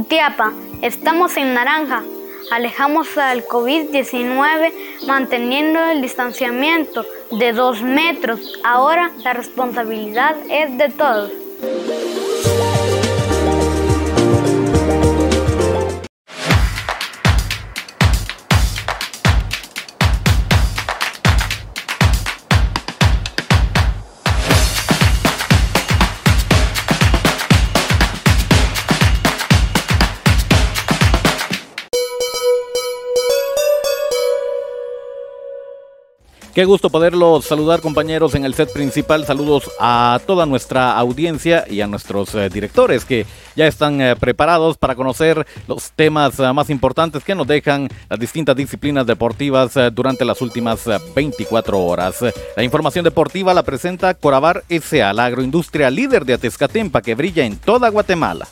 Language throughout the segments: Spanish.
Jutiapa, estamos en naranja. Alejamos al COVID-19 manteniendo el distanciamiento de dos metros. Ahora la responsabilidad es de todos. Qué gusto poderlos saludar compañeros en el set principal. Saludos a toda nuestra audiencia y a nuestros eh, directores que ya están eh, preparados para conocer los temas eh, más importantes que nos dejan las distintas disciplinas deportivas durante las últimas 24 horas. La información deportiva la presenta Corabar S.A., la agroindustria líder de Atezcatempa que brilla en toda Guatemala.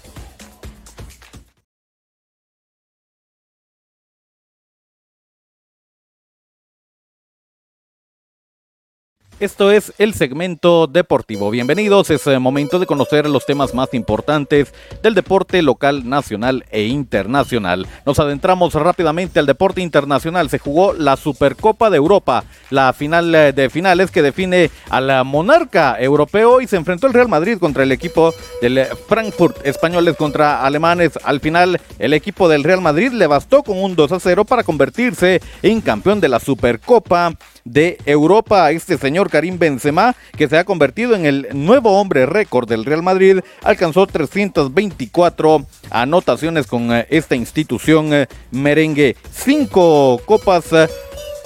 Esto es el segmento deportivo. Bienvenidos, es eh, momento de conocer los temas más importantes del deporte local, nacional e internacional. Nos adentramos rápidamente al deporte internacional. Se jugó la Supercopa de Europa, la final eh, de finales que define a la monarca europeo y se enfrentó el Real Madrid contra el equipo del Frankfurt, españoles contra alemanes. Al final, el equipo del Real Madrid le bastó con un 2 a 0 para convertirse en campeón de la Supercopa de Europa. Este señor Karim Benzema, que se ha convertido en el nuevo hombre récord del Real Madrid, alcanzó 324 anotaciones con eh, esta institución eh, merengue. Cinco copas eh,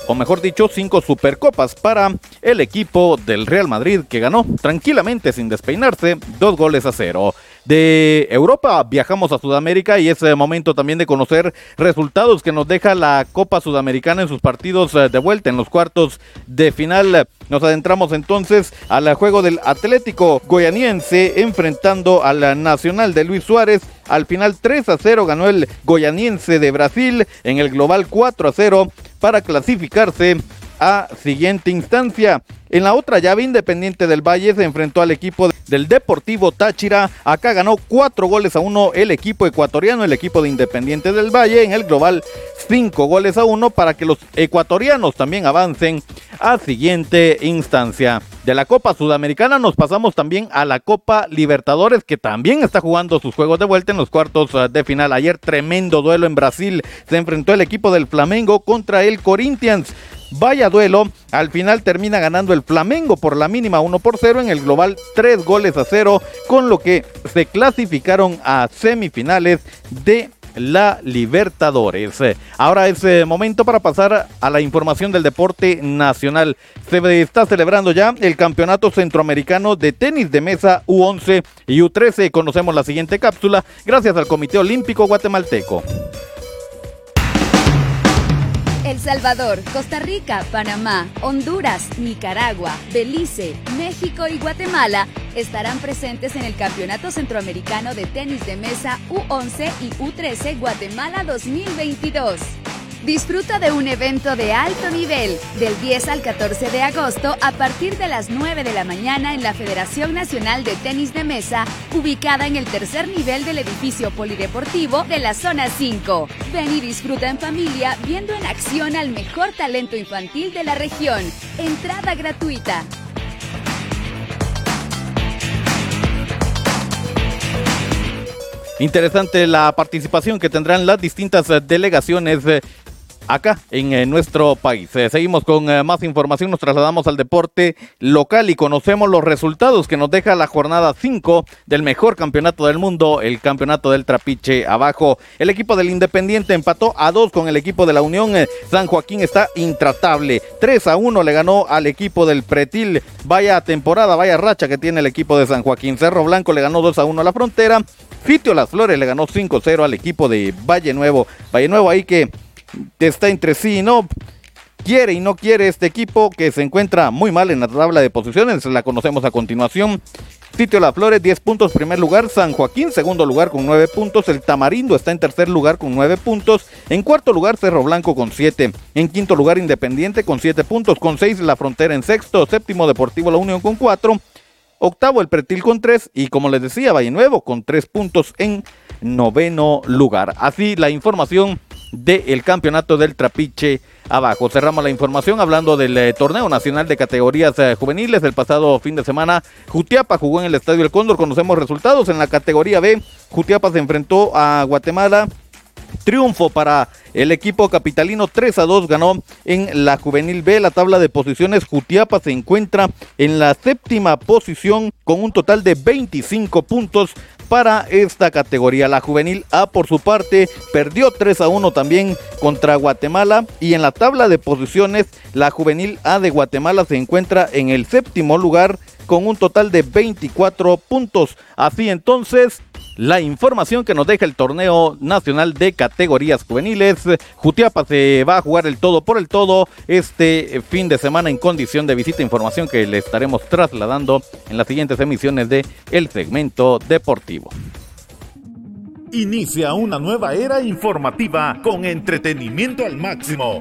o mejor dicho, cinco supercopas para el equipo del Real Madrid que ganó tranquilamente sin despeinarse dos goles a cero de Europa. Viajamos a Sudamérica y es momento también de conocer resultados que nos deja la Copa Sudamericana en sus partidos eh, de vuelta en los cuartos de final. Nos adentramos entonces al juego del Atlético Goyaniense enfrentando al Nacional de Luis Suárez. Al final 3 a 0 ganó el Goyaniense de Brasil en el global 4 a 0 para clasificarse a siguiente instancia. En la otra llave, Independiente del Valle se enfrentó al equipo del Deportivo Táchira. Acá ganó cuatro goles a uno el equipo ecuatoriano, el equipo de Independiente del Valle. En el global, cinco goles a uno para que los ecuatorianos también avancen a siguiente instancia. De la Copa Sudamericana nos pasamos también a la Copa Libertadores, que también está jugando sus juegos de vuelta en los cuartos eh, de final. Ayer tremendo duelo en Brasil. Se enfrentó el equipo del Flamengo contra el Corinthians. Vaya duelo, al final termina ganando el Flamengo por la mínima 1 por 0 en el global 3 goles a 0, con lo que se clasificaron a semifinales de la Libertadores. Ahora es eh, momento para pasar a la información del deporte nacional. Se está celebrando ya el Campeonato Centroamericano de Tenis de Mesa U11 y U13. Conocemos la siguiente cápsula gracias al Comité Olímpico Guatemalteco. El Salvador, Costa Rica, Panamá, Honduras, Nicaragua, Belice, México y Guatemala estarán presentes en el Campeonato Centroamericano de Tenis de Mesa U11 y U13 Guatemala 2022. Disfruta de un evento de alto nivel del 10 al 14 de agosto a partir de las 9 de la mañana en la Federación Nacional de Tenis de Mesa, ubicada en el tercer nivel del edificio polideportivo de la zona 5. Ven y disfruta en familia viendo en acción al mejor talento infantil de la región. Entrada gratuita. Interesante la participación que tendrán las distintas delegaciones eh, acá en eh, nuestro país. Eh, seguimos con eh, más información, nos trasladamos al deporte local y conocemos los resultados que nos deja la jornada 5 del mejor campeonato del mundo, el campeonato del trapiche abajo. El equipo del Independiente empató a 2 con el equipo de la Unión. San Joaquín está intratable. 3 a 1 le ganó al equipo del Pretil. Vaya temporada, vaya racha que tiene el equipo de San Joaquín. Cerro Blanco le ganó 2 a 1 a la frontera. Fitio Las Flores le ganó 5-0 al equipo de Valle Nuevo. Valle Nuevo ahí que está entre sí no. Quiere y no quiere este equipo que se encuentra muy mal en la tabla de posiciones. La conocemos a continuación. Sitio La Flores, 10 puntos, primer lugar. San Joaquín, segundo lugar con 9 puntos. El Tamarindo está en tercer lugar con 9 puntos. En cuarto lugar, Cerro Blanco con 7. En quinto lugar, Independiente con 7 puntos. Con 6, La Frontera en sexto. Séptimo, Deportivo La Unión con 4. octavo el Pretil con tres y como les decía, Valle Nuevo con tres puntos en noveno lugar. Así la información del campeonato del Trapiche abajo. Cerramos la información hablando del eh, torneo nacional de categorías eh, juveniles. El pasado fin de semana, Jutiapa jugó en el Estadio El Cóndor. Conocemos resultados en la categoría B. Jutiapa se enfrentó a Guatemala Triunfo para el equipo capitalino 3 a 2 ganó en la juvenil B. La tabla de posiciones Jutiapa se encuentra en la séptima posición con un total de 25 puntos para esta categoría. La juvenil A por su parte perdió 3 a 1 también contra Guatemala y en la tabla de posiciones la juvenil A de Guatemala se encuentra en el séptimo lugar con un total de 24 puntos. Así entonces, la información que nos deja el torneo nacional de categorías juveniles. Jutiapa se va a jugar el todo por el todo este fin de semana en condición de visita. Información que le estaremos trasladando en las siguientes emisiones de El Segmento Deportivo. Inicia una nueva era informativa con entretenimiento al máximo.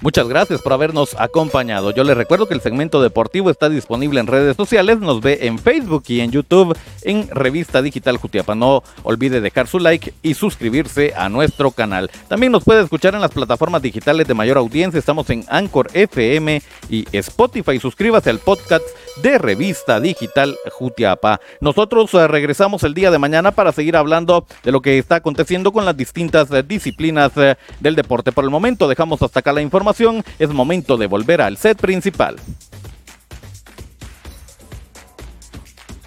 Muchas gracias por habernos acompañado. Yo les recuerdo que el segmento deportivo está disponible en redes sociales, nos ve en Facebook y en YouTube en Revista Digital Jutiapa. No olvide dejar su like y suscribirse a nuestro canal. También nos puede escuchar en las plataformas digitales de mayor audiencia. Estamos en Anchor FM y Spotify. Suscríbase al podcast de Revista Digital Jutiapa. Nosotros eh, regresamos el día de mañana para seguir hablando de lo que está aconteciendo con las distintas eh, disciplinas eh, del deporte. Por el momento dejamos hasta acá la información es momento de volver al set principal.